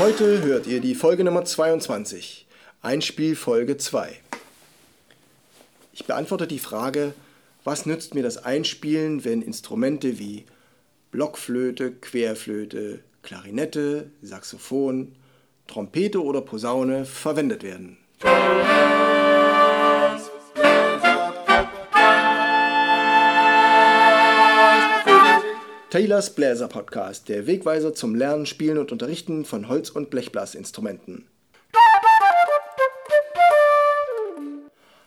Heute hört ihr die Folge Nummer 22, Einspiel Folge 2. Ich beantworte die Frage, was nützt mir das Einspielen, wenn Instrumente wie Blockflöte, Querflöte, Klarinette, Saxophon, Trompete oder Posaune verwendet werden. Taylors Bläser Podcast, der Wegweiser zum Lernen, Spielen und Unterrichten von Holz- und Blechblasinstrumenten.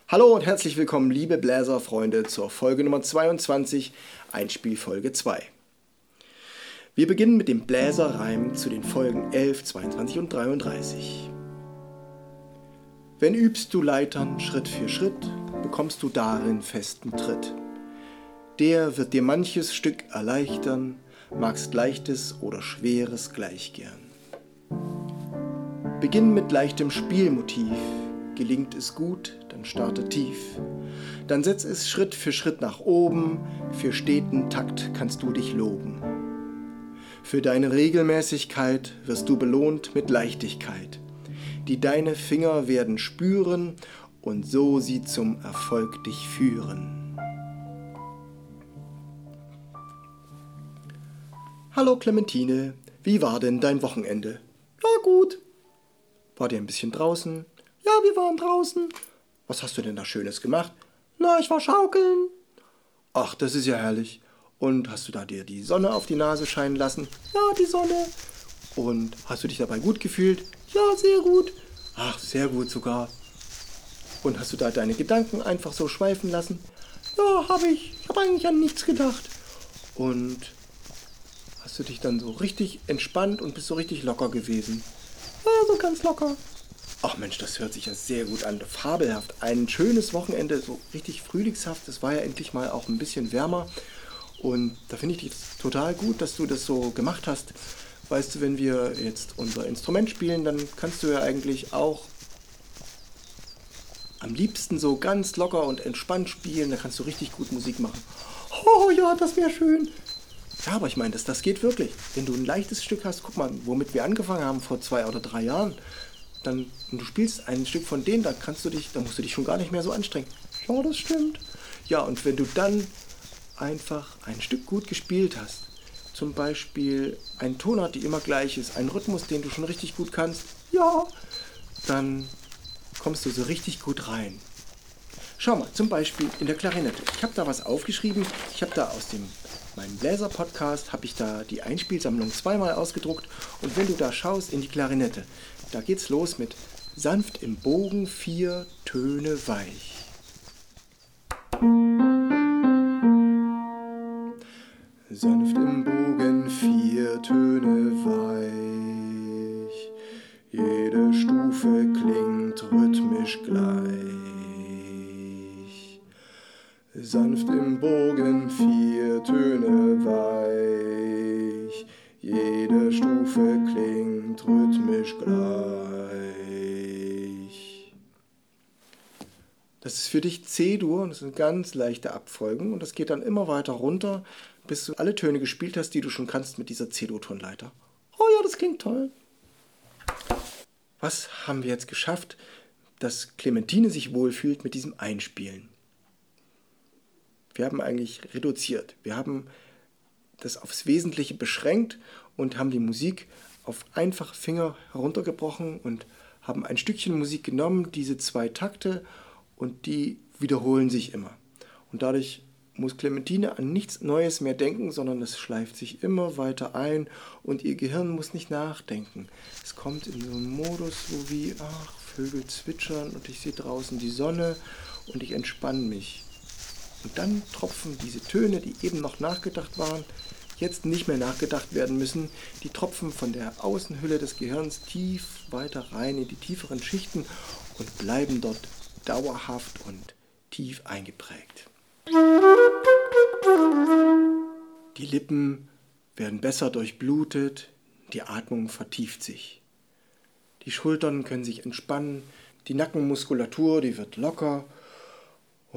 Hallo und herzlich willkommen, liebe Bläserfreunde, zur Folge Nummer 22, Einspielfolge 2. Wir beginnen mit dem Bläserreim zu den Folgen 11, 22 und 33. Wenn übst du Leitern Schritt für Schritt, bekommst du darin festen Tritt der wird dir manches Stück erleichtern, magst leichtes oder schweres gleich gern. Beginn mit leichtem Spielmotiv, gelingt es gut, dann starte tief. Dann setz es Schritt für Schritt nach oben, für steten Takt kannst du dich loben. Für deine Regelmäßigkeit wirst du belohnt mit Leichtigkeit, die deine Finger werden spüren und so sie zum Erfolg dich führen. Hallo Clementine, wie war denn dein Wochenende? Ja, gut. War ihr ein bisschen draußen? Ja, wir waren draußen. Was hast du denn da Schönes gemacht? Na, ich war schaukeln. Ach, das ist ja herrlich. Und hast du da dir die Sonne auf die Nase scheinen lassen? Ja, die Sonne. Und hast du dich dabei gut gefühlt? Ja, sehr gut. Ach, sehr gut sogar. Und hast du da deine Gedanken einfach so schweifen lassen? Ja, habe ich. Ich habe eigentlich an nichts gedacht. Und hast du dich dann so richtig entspannt und bist so richtig locker gewesen. Ja, so ganz locker. Ach Mensch, das hört sich ja sehr gut an. Fabelhaft. Ein schönes Wochenende, so richtig frühlingshaft. Es war ja endlich mal auch ein bisschen wärmer. Und da finde ich dich total gut, dass du das so gemacht hast. Weißt du, wenn wir jetzt unser Instrument spielen, dann kannst du ja eigentlich auch am liebsten so ganz locker und entspannt spielen. Da kannst du richtig gut Musik machen. Oh ja, das wäre schön. Ja, aber ich meine, das, das geht wirklich. Wenn du ein leichtes Stück hast, guck mal, womit wir angefangen haben vor zwei oder drei Jahren, dann und du spielst ein Stück von denen, da kannst du dich, da musst du dich schon gar nicht mehr so anstrengen. Ja, das stimmt. Ja, und wenn du dann einfach ein Stück gut gespielt hast, zum Beispiel ein Tonart, die immer gleich ist, ein Rhythmus, den du schon richtig gut kannst, ja, dann kommst du so richtig gut rein. Schau mal, zum Beispiel in der Klarinette. Ich habe da was aufgeschrieben. Ich habe da aus dem meinem Bläser-Podcast habe ich da die Einspielsammlung zweimal ausgedruckt und wenn du da schaust in die Klarinette, da geht's los mit sanft im Bogen vier Töne weich. Sanft im Bogen vier Töne weich, jede Stufe klingt rhythmisch gleich. Sanft im Bogen vier Töne weich, jede Stufe klingt rhythmisch gleich. Das ist für dich C-Dur und das sind ganz leichte Abfolgen und das geht dann immer weiter runter, bis du alle Töne gespielt hast, die du schon kannst mit dieser C-Dur-Tonleiter. Oh ja, das klingt toll. Was haben wir jetzt geschafft, dass Clementine sich wohlfühlt mit diesem Einspielen? Wir haben eigentlich reduziert. Wir haben das aufs Wesentliche beschränkt und haben die Musik auf einfache Finger heruntergebrochen und haben ein Stückchen Musik genommen, diese zwei Takte, und die wiederholen sich immer. Und dadurch muss Clementine an nichts Neues mehr denken, sondern es schleift sich immer weiter ein und ihr Gehirn muss nicht nachdenken. Es kommt in so einen Modus, wo wie, ach, Vögel zwitschern und ich sehe draußen die Sonne und ich entspanne mich. Und dann tropfen diese Töne, die eben noch nachgedacht waren, jetzt nicht mehr nachgedacht werden müssen. Die tropfen von der Außenhülle des Gehirns tief weiter rein in die tieferen Schichten und bleiben dort dauerhaft und tief eingeprägt. Die Lippen werden besser durchblutet, die Atmung vertieft sich. Die Schultern können sich entspannen, die Nackenmuskulatur, die wird locker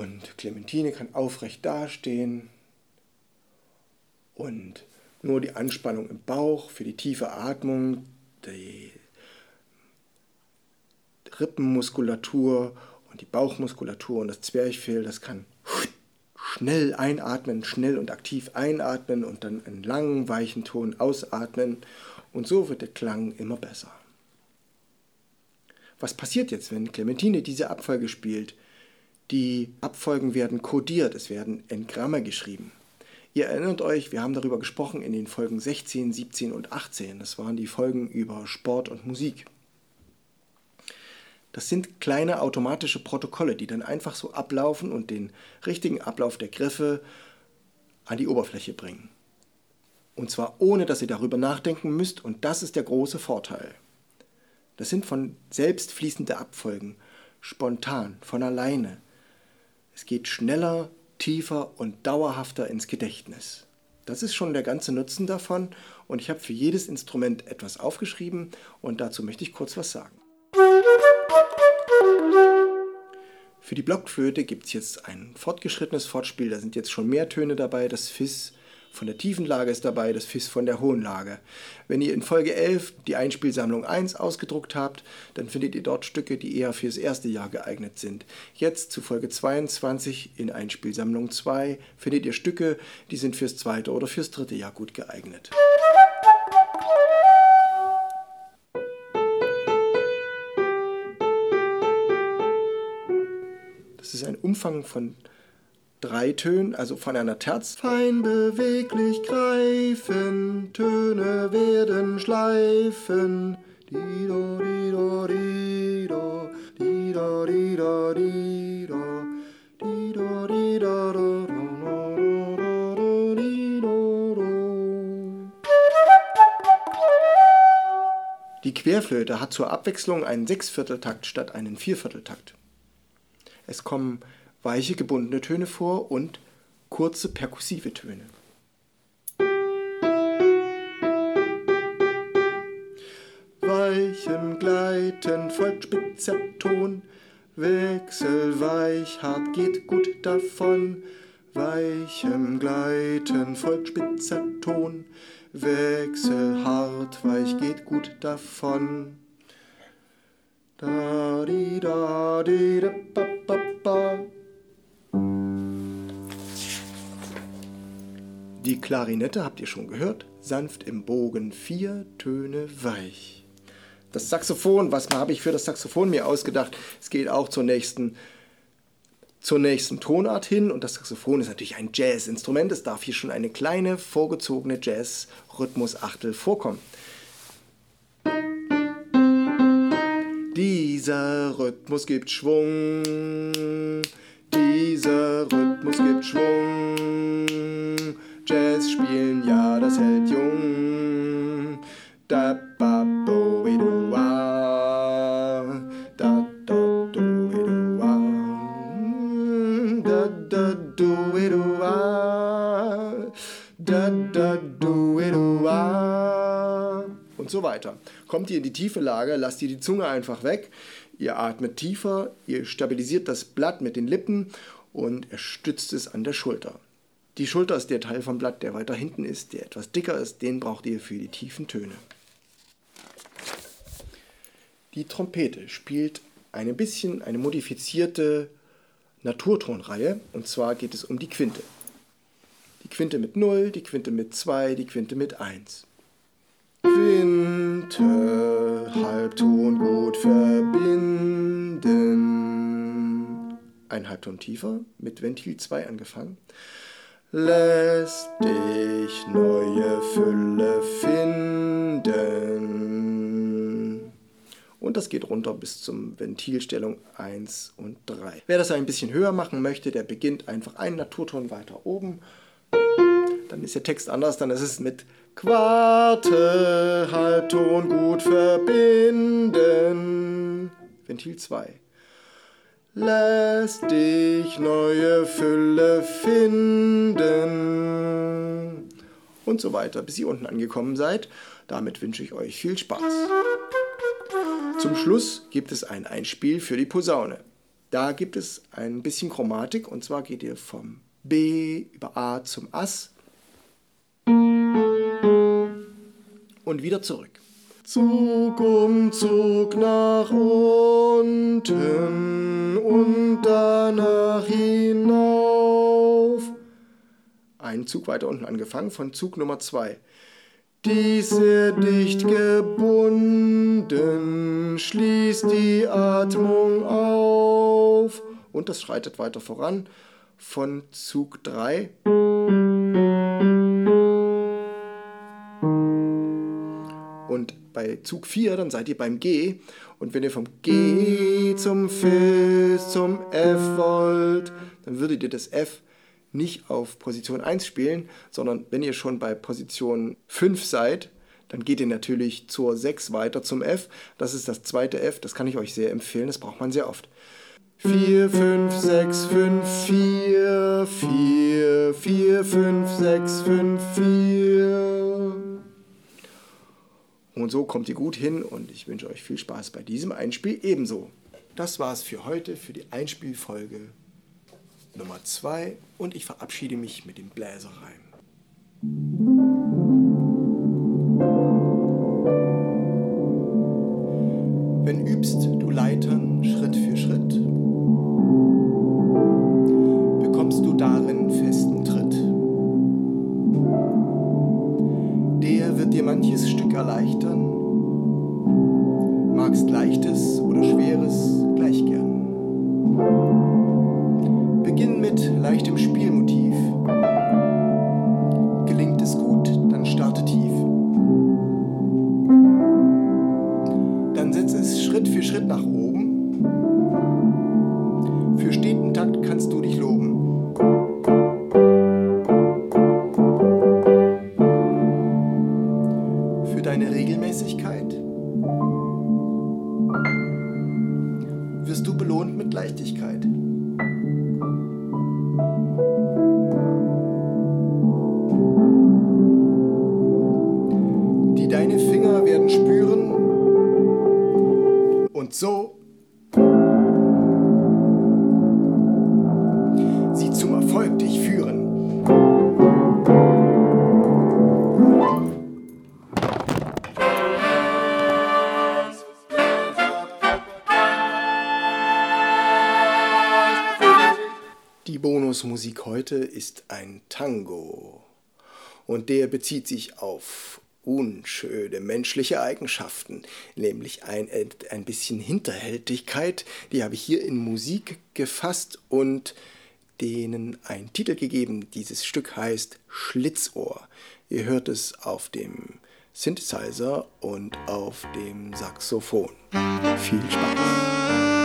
und Clementine kann aufrecht dastehen und nur die Anspannung im Bauch für die tiefe Atmung, die Rippenmuskulatur und die Bauchmuskulatur und das Zwerchfell, das kann schnell einatmen, schnell und aktiv einatmen und dann einen langen, weichen Ton ausatmen. Und so wird der Klang immer besser. Was passiert jetzt, wenn Clementine diese Abfolge spielt? Die Abfolgen werden kodiert, es werden Engramme geschrieben. Ihr erinnert euch, wir haben darüber gesprochen in den Folgen 16, 17 und 18. Das waren die Folgen über Sport und Musik. Das sind kleine automatische Protokolle, die dann einfach so ablaufen und den richtigen Ablauf der Griffe an die Oberfläche bringen. Und zwar ohne, dass ihr darüber nachdenken müsst, und das ist der große Vorteil. Das sind von selbst fließende Abfolgen, spontan, von alleine. Es geht schneller, tiefer und dauerhafter ins Gedächtnis. Das ist schon der ganze Nutzen davon und ich habe für jedes Instrument etwas aufgeschrieben und dazu möchte ich kurz was sagen. Für die Blockflöte gibt es jetzt ein fortgeschrittenes Fortspiel. Da sind jetzt schon mehr Töne dabei. Das Fis von der tiefen Lage ist dabei, das Fis von der hohen Lage. Wenn ihr in Folge 11 die Einspielsammlung 1 ausgedruckt habt, dann findet ihr dort Stücke, die eher fürs erste Jahr geeignet sind. Jetzt zu Folge 22 in Einspielsammlung 2 findet ihr Stücke, die sind fürs zweite oder fürs dritte Jahr gut geeignet. Das ist ein Umfang von drei Tönen, also von einer Terz. Fein beweglich greifen, Töne werden schleifen. Dido, dido, dido, dido, dido, dido, dido, dido, do, do, dido, do. Die Querflöte hat zur Abwechslung einen Sechsvierteltakt statt einen Viervierteltakt. Es kommen weiche gebundene Töne vor und kurze perkussive Töne. Weichem Gleiten folgt spitzer Ton, Wechselweich, hart geht gut davon. Weichem Gleiten folgt spitzer Ton, Wechselhart, weich geht gut davon. Da di da di da ba ba ba. Die Klarinette habt ihr schon gehört, sanft im Bogen, vier Töne weich. Das Saxophon, was habe ich für das Saxophon mir ausgedacht? Es geht auch zur nächsten, zur nächsten Tonart hin und das Saxophon ist natürlich ein Jazzinstrument. Es darf hier schon eine kleine vorgezogene Jazz-Rhythmusachtel vorkommen. Dieser Rhythmus gibt Schwung, dieser Rhythmus gibt Schwung. Jazz spielen, ja, das hält jung. Da ba bo we do wa. Da da do we do wa. Da da do we do wa. Da da we do wa. Und so weiter. Kommt ihr in die tiefe Lage, lasst ihr die Zunge einfach weg. Ihr atmet tiefer, ihr stabilisiert das Blatt mit den Lippen und er stützt es an der Schulter. Die Schulter ist der Teil vom Blatt, der weiter hinten ist, der etwas dicker ist, den braucht ihr für die tiefen Töne. Die Trompete spielt ein bisschen eine modifizierte Naturtonreihe und zwar geht es um die Quinte. Die Quinte mit 0, die Quinte mit 2, die Quinte mit 1. Quinte, Halbton gut verbinden. Ein Halbton tiefer, mit Ventil 2 angefangen lässt dich neue Fülle finden. Und das geht runter bis zum Ventilstellung 1 und 3. Wer das ein bisschen höher machen möchte, der beginnt einfach einen Naturton weiter oben. Dann ist der Text anders, dann ist es mit Quarte, Halbton gut verbinden. Ventil 2 lässt dich neue Fülle finden. Und so weiter, bis ihr unten angekommen seid. Damit wünsche ich euch viel Spaß. Zum Schluss gibt es ein Einspiel für die Posaune. Da gibt es ein bisschen Chromatik und zwar geht ihr vom B über A zum Ass und wieder zurück. Zug um Zug nach unten und danach hinauf. Ein Zug weiter unten angefangen von Zug Nummer 2. Dies sehr dicht gebunden, schließt die Atmung auf. Und das schreitet weiter voran von Zug 3. Und bei Zug 4, dann seid ihr beim G. Und wenn ihr vom G zum Fis zum F wollt, dann würdet ihr das F nicht auf Position 1 spielen, sondern wenn ihr schon bei Position 5 seid, dann geht ihr natürlich zur 6 weiter zum F. Das ist das zweite F, das kann ich euch sehr empfehlen, das braucht man sehr oft. 4, 5, 6, 5, 4, 4, 4, 5, 6, 5, 4. Und so kommt ihr gut hin und ich wünsche euch viel Spaß bei diesem Einspiel ebenso. Das war's für heute, für die Einspielfolge Nummer 2 und ich verabschiede mich mit dem Bläserreim. Wenn übst du Leitern Schritt für Schritt, erleichtern, magst leichtes heute ist ein Tango und der bezieht sich auf unschöne menschliche Eigenschaften, nämlich ein, ein bisschen Hinterhältigkeit, die habe ich hier in Musik gefasst und denen einen Titel gegeben. Dieses Stück heißt Schlitzohr. Ihr hört es auf dem Synthesizer und auf dem Saxophon. Viel Spaß!